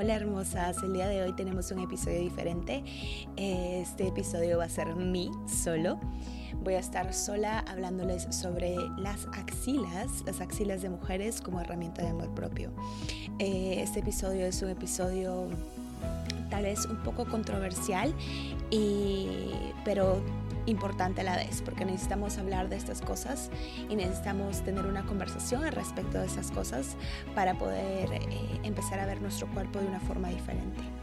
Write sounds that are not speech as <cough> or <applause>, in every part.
Hola hermosas, el día de hoy tenemos un episodio diferente. Este episodio va a ser mí solo. Voy a estar sola hablándoles sobre las axilas, las axilas de mujeres como herramienta de amor propio. Eh, este episodio es un episodio tal vez un poco controversial, y, pero importante a la vez, porque necesitamos hablar de estas cosas y necesitamos tener una conversación al respecto de esas cosas para poder eh, empezar a ver nuestro cuerpo de una forma diferente.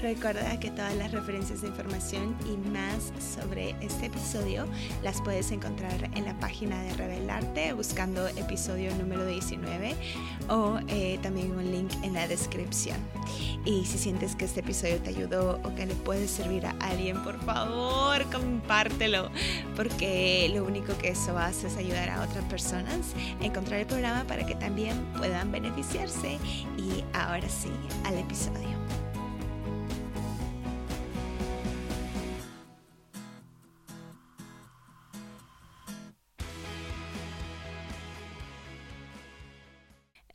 Recuerda que todas las referencias de información y más sobre este episodio las puedes encontrar en la página de Revelarte buscando episodio número 19 o eh, también un link en la descripción. Y si sientes que este episodio te ayudó o que le puede servir a alguien, por favor compártelo porque lo único que eso hace es ayudar a otras personas a encontrar el programa para que también puedan beneficiarse. Y ahora sí, al episodio.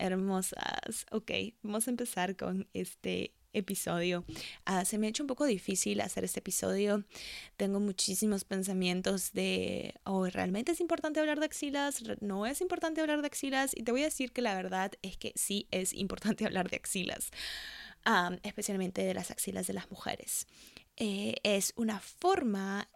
Hermosas. Ok, vamos a empezar con este episodio. Ah, se me ha hecho un poco difícil hacer este episodio. Tengo muchísimos pensamientos de, oh, ¿realmente es importante hablar de axilas? ¿No es importante hablar de axilas? Y te voy a decir que la verdad es que sí es importante <laughs> hablar de axilas, especialmente de las axilas de las mujeres. Eh, es una forma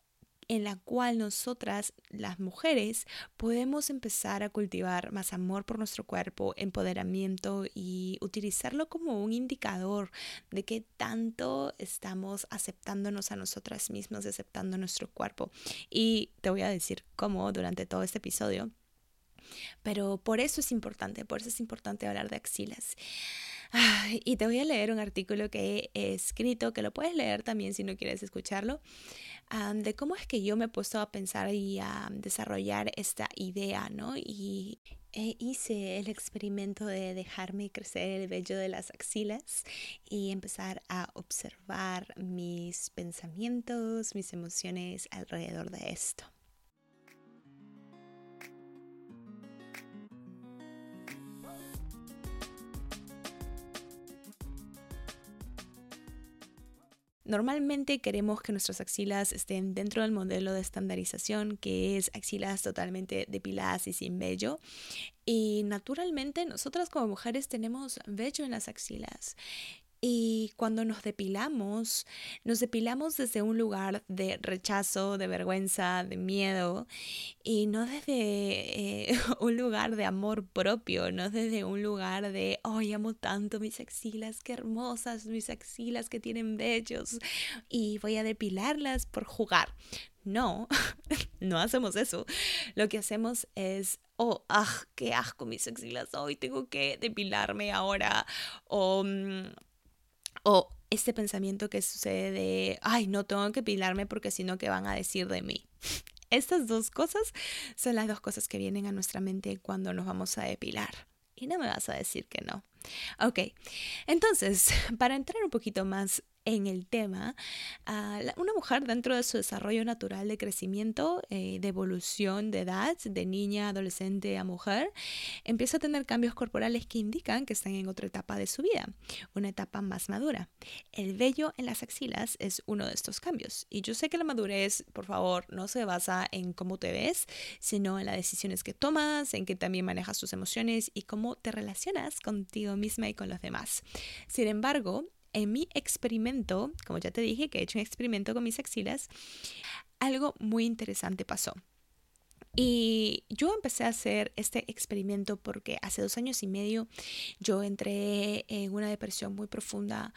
en la cual nosotras, las mujeres, podemos empezar a cultivar más amor por nuestro cuerpo, empoderamiento y utilizarlo como un indicador de que tanto estamos aceptándonos a nosotras mismas, aceptando nuestro cuerpo. Y te voy a decir cómo durante todo este episodio. Pero por eso es importante, por eso es importante hablar de axilas. Y te voy a leer un artículo que he escrito, que lo puedes leer también si no quieres escucharlo, de cómo es que yo me he puesto a pensar y a desarrollar esta idea, ¿no? Y hice el experimento de dejarme crecer el vello de las axilas y empezar a observar mis pensamientos, mis emociones alrededor de esto. Normalmente queremos que nuestras axilas estén dentro del modelo de estandarización, que es axilas totalmente depiladas y sin vello. Y naturalmente nosotras como mujeres tenemos vello en las axilas. Y cuando nos depilamos, nos depilamos desde un lugar de rechazo, de vergüenza, de miedo, y no desde eh, <laughs> un lugar de amor propio, no desde un lugar de, oh, amo tanto mis axilas, qué hermosas mis axilas que tienen bellos, y voy a depilarlas por jugar. No, <laughs> no hacemos eso. Lo que hacemos es, oh, ah, qué asco mis axilas, hoy tengo que depilarme ahora, o... O este pensamiento que sucede de, ay, no tengo que pilarme porque si no, ¿qué van a decir de mí? <laughs> Estas dos cosas son las dos cosas que vienen a nuestra mente cuando nos vamos a depilar. Y no me vas a decir que no. Ok, entonces, <laughs> para entrar un poquito más en el tema, ah, una mujer dentro de su desarrollo natural de crecimiento, eh, de evolución de edad, de niña, adolescente a mujer, empieza a tener cambios corporales que indican que están en otra etapa de su vida, una etapa más madura. El vello en las axilas es uno de estos cambios. Y yo sé que la madurez, por favor, no se basa en cómo te ves, sino en las decisiones que tomas, en que también manejas tus emociones y cómo te relacionas contigo misma y con los demás. Sin embargo, en mi experimento, como ya te dije que he hecho un experimento con mis axilas, algo muy interesante pasó. Y yo empecé a hacer este experimento porque hace dos años y medio yo entré en una depresión muy profunda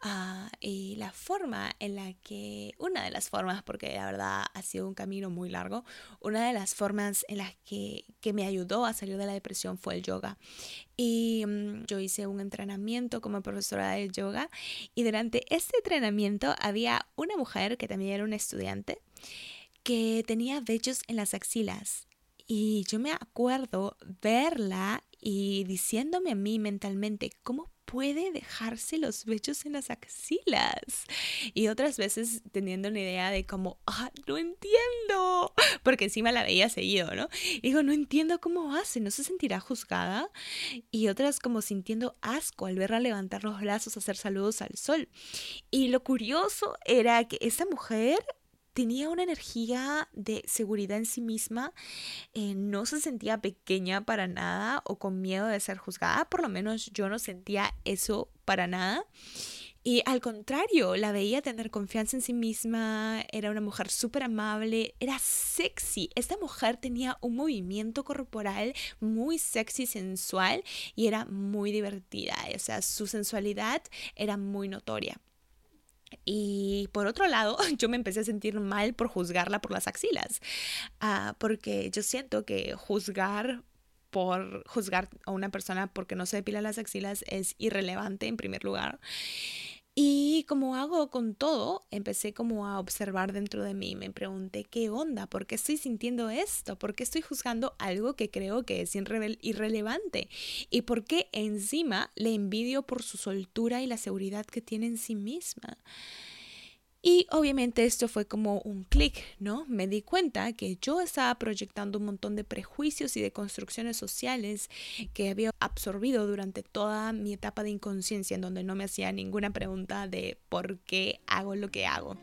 Ah, y la forma en la que, una de las formas, porque la verdad ha sido un camino muy largo, una de las formas en las que, que me ayudó a salir de la depresión fue el yoga. Y mm, yo hice un entrenamiento como profesora de yoga y durante este entrenamiento había una mujer que también era una estudiante que tenía vellos en las axilas. Y yo me acuerdo verla y diciéndome a mí mentalmente, ¿cómo puede dejarse los vellos en las axilas? Y otras veces teniendo una idea de como, ah, no entiendo, porque encima la veía seguido, ¿no? digo, no entiendo cómo hace, ¿no se sentirá juzgada? Y otras como sintiendo asco al verla levantar los brazos, hacer saludos al sol. Y lo curioso era que esta mujer tenía una energía de seguridad en sí misma, eh, no se sentía pequeña para nada o con miedo de ser juzgada, por lo menos yo no sentía eso para nada. Y al contrario, la veía tener confianza en sí misma, era una mujer súper amable, era sexy. Esta mujer tenía un movimiento corporal muy sexy, sensual y era muy divertida. O sea, su sensualidad era muy notoria. Y por otro lado, <laughs> yo me empecé a sentir mal por juzgarla por las axilas, ah, porque yo siento que juzgar por juzgar a una persona porque no se depila las axilas es irrelevante en primer lugar. Y como hago con todo, empecé como a observar dentro de mí. Me pregunté, ¿qué onda? ¿Por qué estoy sintiendo esto? ¿Por qué estoy juzgando algo que creo que es irrelevante? ¿Y por qué encima le envidio por su soltura y la seguridad que tiene en sí misma? Y obviamente esto fue como un clic, ¿no? Me di cuenta que yo estaba proyectando un montón de prejuicios y de construcciones sociales que había absorbido durante toda mi etapa de inconsciencia en donde no me hacía ninguna pregunta de por qué hago lo que hago.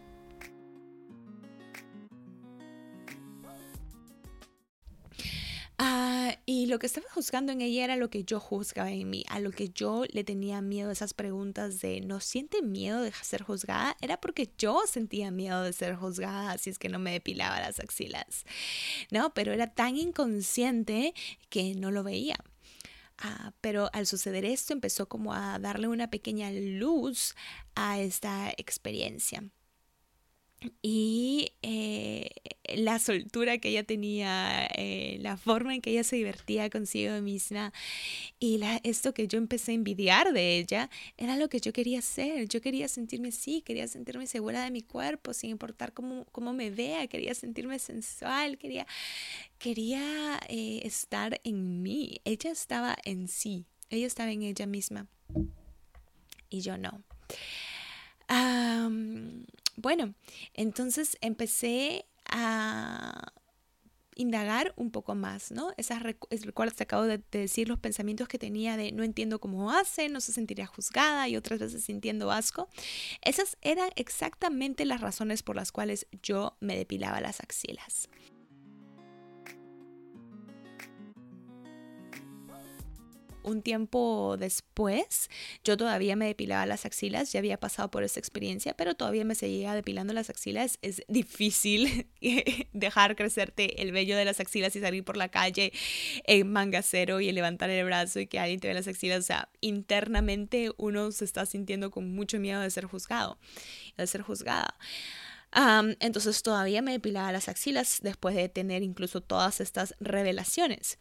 Ah, y lo que estaba juzgando en ella era lo que yo juzgaba en mí, a lo que yo le tenía miedo, esas preguntas de ¿no siente miedo de ser juzgada? Era porque yo sentía miedo de ser juzgada si es que no me depilaba las axilas, ¿no? Pero era tan inconsciente que no lo veía. Ah, pero al suceder esto empezó como a darle una pequeña luz a esta experiencia y eh, la soltura que ella tenía, eh, la forma en que ella se divertía consigo misma y la, esto que yo empecé a envidiar de ella era lo que yo quería hacer. Yo quería sentirme así, quería sentirme segura de mi cuerpo sin importar cómo, cómo me vea, quería sentirme sensual, quería, quería eh, estar en mí. Ella estaba en sí, ella estaba en ella misma y yo no bueno, entonces empecé a indagar un poco más, ¿no? Esas recuerdas, te acabo de, decir los pensamientos que tenía de no entiendo cómo hace, no se sentiría juzgada y otras veces sintiendo asco. Esas eran exactamente las razones por las cuales yo me depilaba las axilas. Un tiempo después, yo todavía me depilaba las axilas, ya había pasado por esa experiencia, pero todavía me seguía depilando las axilas. Es difícil <laughs> dejar crecerte el vello de las axilas y salir por la calle en mangacero y levantar el brazo y que alguien te vea las axilas. O sea, internamente uno se está sintiendo con mucho miedo de ser juzgado, de ser juzgada entonces todavía me depilaba las axilas después de tener incluso todas estas revelaciones.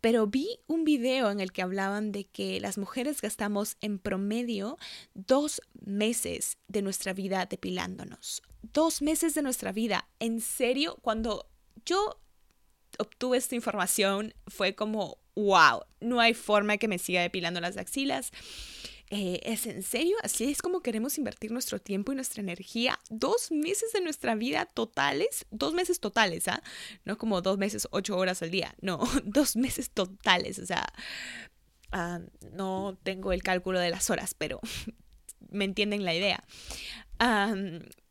Pero vi un video en el que hablaban de que las mujeres gastamos en promedio dos meses de nuestra vida depilándonos. Dos meses de nuestra vida. En serio, cuando yo obtuve esta información fue como, wow, no hay forma que me siga depilando las axilas. Eh, ¿Es en serio? Así es como queremos invertir nuestro tiempo y nuestra energía. Dos meses de nuestra vida totales, dos meses totales, ¿ah? No como dos meses, ocho horas al día, no, <laughs> dos meses totales, o sea, ah, no tengo el cálculo de las horas, pero <laughs> me entienden la idea.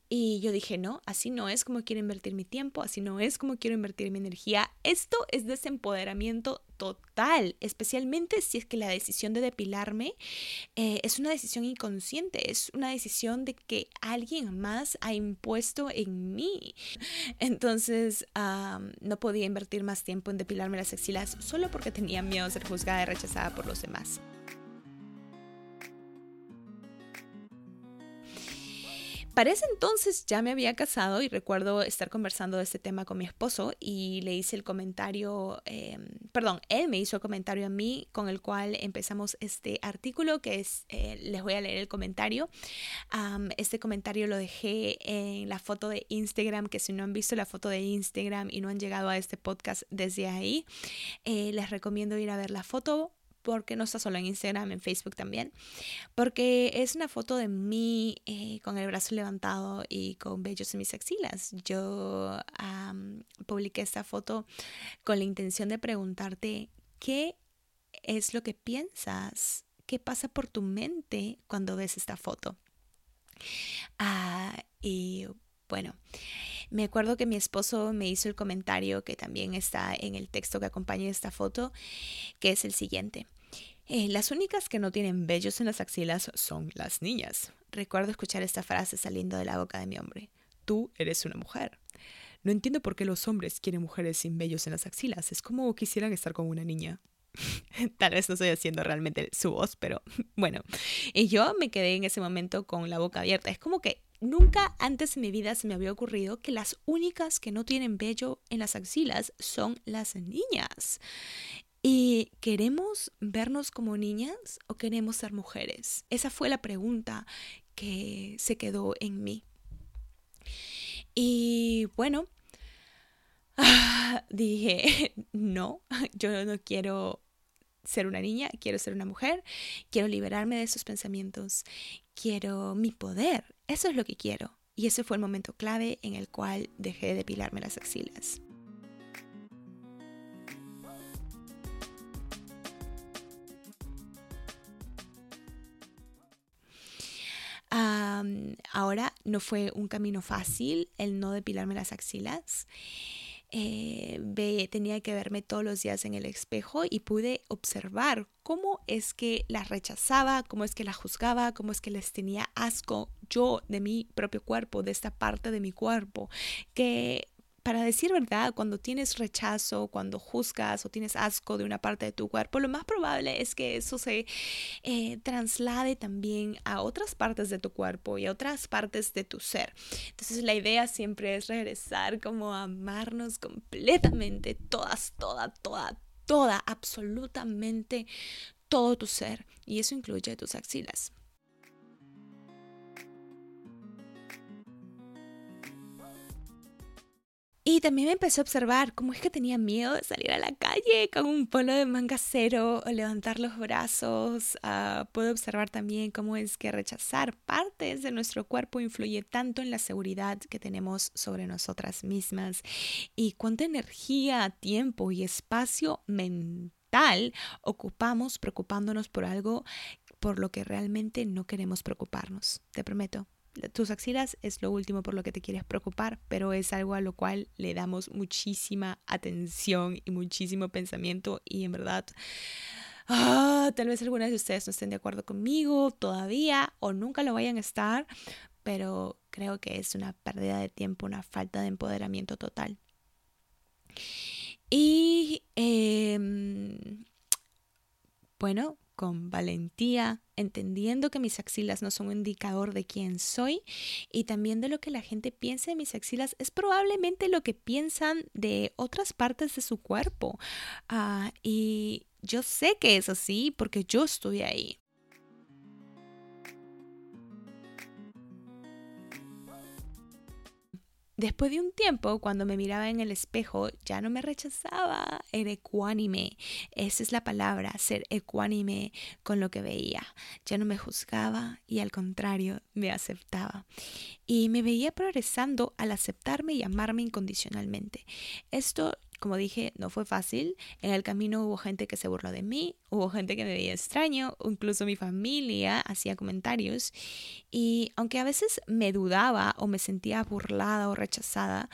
Y yo dije, no, así no es como quiero invertir mi tiempo, así no es como quiero invertir mi energía. Esto es desempoderamiento total, especialmente si es que la decisión de depilarme eh, es una decisión inconsciente, es una decisión de que alguien más ha impuesto en mí. Entonces no podía invertir más tiempo en depilarme las axilas solo porque tenía miedo de ser juzgada y rechazada por los demás. Para ese entonces ya me había casado y recuerdo estar conversando de este tema con mi esposo y le hice el comentario, em, perdón, él me hizo el comentario a mí con el cual empezamos este artículo que es, eh, les voy a leer el comentario. este comentario lo dejé en la foto de Instagram, que si no han visto la foto de Instagram y no han llegado a este podcast desde ahí, eh, les recomiendo ir a ver la foto porque no está solo en Instagram, en Facebook también, porque es una foto de mí eh, con el brazo levantado y con vellos en mis axilas. Yo publiqué esta foto con la intención de preguntarte qué es lo que piensas, qué pasa por tu mente cuando ves esta foto. Ah, y bueno, me acuerdo que mi esposo me hizo el comentario que también está en el texto que acompaña esta foto, que es el siguiente. Eh, las únicas que no tienen vellos en las axilas son las niñas. Recuerdo escuchar esta frase saliendo de la boca de mi hombre. Tú eres una mujer. No entiendo por qué los hombres quieren mujeres sin vellos en las axilas. Es como quisieran estar con una niña. <laughs> Tal vez no estoy haciendo realmente su voz, pero <laughs> bueno. Y yo me quedé en ese momento con la boca abierta. Es como que nunca antes en mi vida se me había ocurrido que las únicas que no tienen vello en las axilas son las niñas. ¿Y queremos vernos como niñas o queremos ser mujeres? Esa fue la pregunta que se quedó en mí. Y bueno, <laughs> dije, <laughs> no, <laughs> yo no quiero ser una niña, quiero ser una mujer, quiero liberarme de esos pensamientos, quiero mi poder, eso es lo que quiero. Y ese fue el momento clave en el cual dejé de depilarme las axilas. ahora no fue un camino fácil el no depilarme las axilas. Eh, tenía que verme todos los días en el espejo y pude observar cómo es que las rechazaba, cómo es que las juzgaba, cómo es que les tenía asco yo de mi propio cuerpo, de esta parte de mi cuerpo, que para decir verdad, cuando tienes rechazo, cuando juzgas o tienes asco de una parte de tu cuerpo, lo más probable es que eso se eh, traslade también a otras partes de tu cuerpo y a otras partes de tu ser. Entonces la idea siempre es regresar como a amarnos completamente, todas, toda, toda, toda, absolutamente todo tu ser. Y eso incluye tus axilas. Y también me empecé a observar cómo es que tenía miedo de salir a la calle con un polo de manga cero o levantar los brazos. Uh, puedo observar también cómo es que rechazar partes de nuestro cuerpo influye tanto en la seguridad que tenemos sobre nosotras mismas y cuánta energía, tiempo y espacio mental ocupamos preocupándonos por algo por lo que realmente no queremos preocuparnos. Te prometo, tus axilas es lo último por lo que te quieres preocupar, pero es algo a lo cual le damos muchísima atención y muchísimo pensamiento y en verdad... Ah, tal vez algunas de ustedes no estén de acuerdo conmigo todavía o nunca lo vayan a estar, pero creo que es una pérdida de tiempo, una falta de empoderamiento total. Y em, bueno, con valentía, entendiendo que mis axilas no son un indicador de quién soy y también de lo que la gente piensa de mis axilas es probablemente lo que piensan de otras partes de su cuerpo. Ah, y yo sé que es así porque yo estoy ahí. Después de un tiempo, cuando me miraba en el espejo, ya no me rechazaba, era ecuánime. Esa es la palabra, ser ecuánime con lo que veía. Ya no me juzgaba y al contrario, me aceptaba. Y me veía progresando al aceptarme y amarme incondicionalmente. Esto como dije, no fue fácil. En el camino hubo gente que se burló de mí, hubo gente que me veía extraño, incluso mi familia hacía comentarios. Y aunque a veces me dudaba o me sentía burlada o rechazada,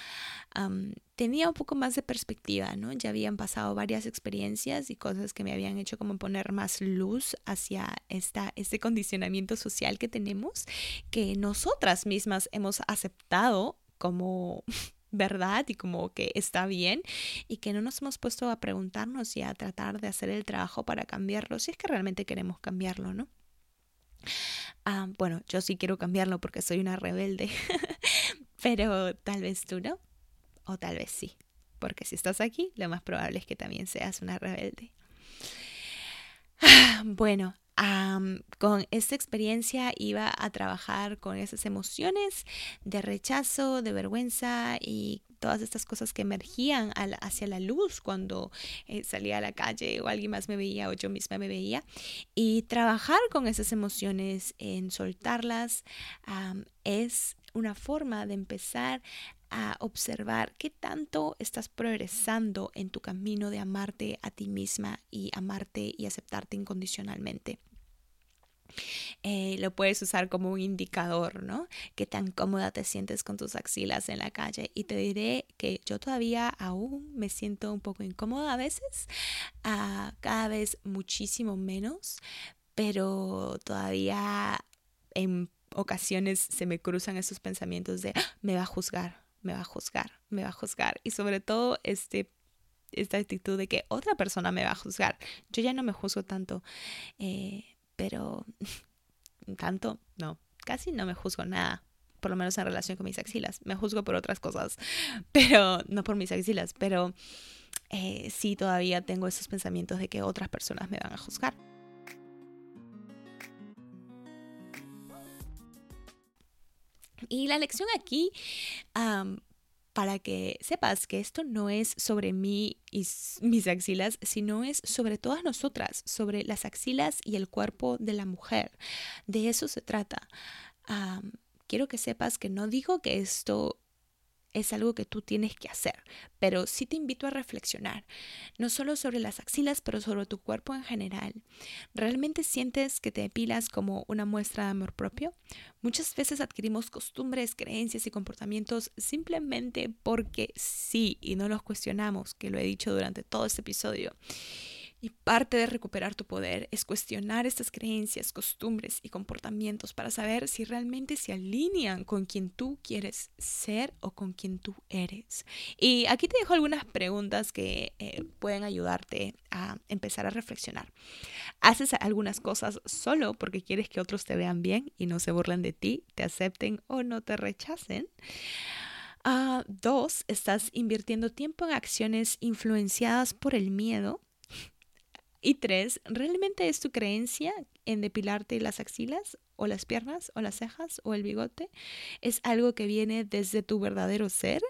tenía un poco más de perspectiva, ¿no? Ya habían pasado varias experiencias y cosas que me habían hecho como poner más luz hacia esta, este condicionamiento social que tenemos, que nosotras mismas hemos aceptado como <laughs> verdad y como que está bien y que no nos hemos puesto a preguntarnos y a tratar de hacer el trabajo para cambiarlo, si es que realmente queremos cambiarlo, ¿no? Ah, bueno, yo sí quiero cambiarlo porque soy una rebelde, <laughs> pero tal vez tú no, o tal vez sí, porque si estás aquí, lo más probable es que también seas una rebelde. bueno, con esta experiencia iba a trabajar con esas emociones de rechazo, de vergüenza y todas estas cosas que emergían hacia la luz cuando eh, salía a la calle o alguien más me veía o yo misma me veía. Y trabajar con esas emociones, en soltarlas, es una forma de empezar a observar qué tanto estás progresando en tu camino de amarte a ti misma y amarte y aceptarte incondicionalmente. Eh, lo puedes usar como un indicador, ¿no? Qué tan cómoda te sientes con tus axilas en la calle. Y te diré que yo todavía aún me siento un poco incómoda a veces, uh, cada vez muchísimo menos, pero todavía en ocasiones se me cruzan esos pensamientos de ah, me va a juzgar, me va a juzgar, me va a juzgar. Y sobre todo este esta actitud de que otra persona me va a juzgar. Yo ya no me juzgo tanto. Eh, pero <laughs> tanto, no, casi no me juzgo nada, por lo menos en relación con mis axilas. Me juzgo por otras cosas, <laughs> pero no por mis axilas, pero eh, sí todavía tengo esos pensamientos de que otras personas me van a juzgar. Y la lección aquí para que sepas que esto no es sobre mí y mis axilas, sino es sobre todas nosotras, sobre las axilas y el cuerpo de la mujer. De eso se trata. quiero que sepas que no digo que esto es algo que tú tienes que hacer, pero sí te invito a reflexionar, no solo sobre las axilas, pero sobre tu cuerpo en general. ¿Realmente sientes que te depilas como una muestra de amor propio? Muchas veces adquirimos costumbres, creencias y comportamientos simplemente porque sí y no los cuestionamos, que lo he dicho durante todo este episodio. Y parte de recuperar tu poder es cuestionar estas creencias, costumbres y comportamientos para saber si realmente se alinean con quien tú quieres ser o con quien tú eres. Y aquí te dejo algunas preguntas que eh, pueden ayudarte a empezar a reflexionar. ¿Haces algunas cosas solo porque quieres que otros te vean bien y no se burlen de ti, te acepten o no te rechacen? Ah, dos, ¿estás invirtiendo tiempo en acciones influenciadas por el miedo? Y tres, ¿realmente es tu creencia en depilarte las axilas o las piernas o las cejas o el bigote? ¿Es algo que viene desde tu verdadero ser?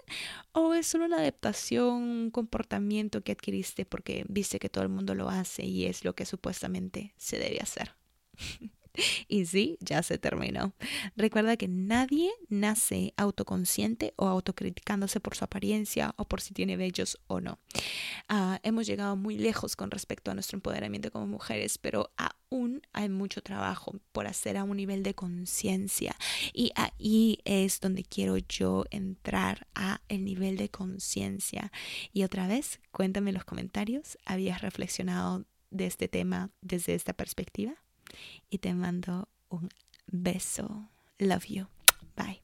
¿O es solo una adaptación, un comportamiento que adquiriste porque viste que todo el mundo lo hace y es lo que supuestamente se debe hacer? <laughs> <laughs> Y sí, ya se terminó. Recuerda que nadie nace autoconsciente o autocriticándose por su apariencia o por si tiene vellos o no. Ah, hemos llegado muy lejos con respecto a nuestro empoderamiento como mujeres, pero aún hay mucho trabajo por hacer a un nivel de conciencia. Y ahí es donde quiero yo entrar a el nivel de conciencia. Y otra vez, cuéntame en los comentarios, ¿habías reflexionado de este tema desde esta perspectiva? Y te mando un beso. Love you. Bye.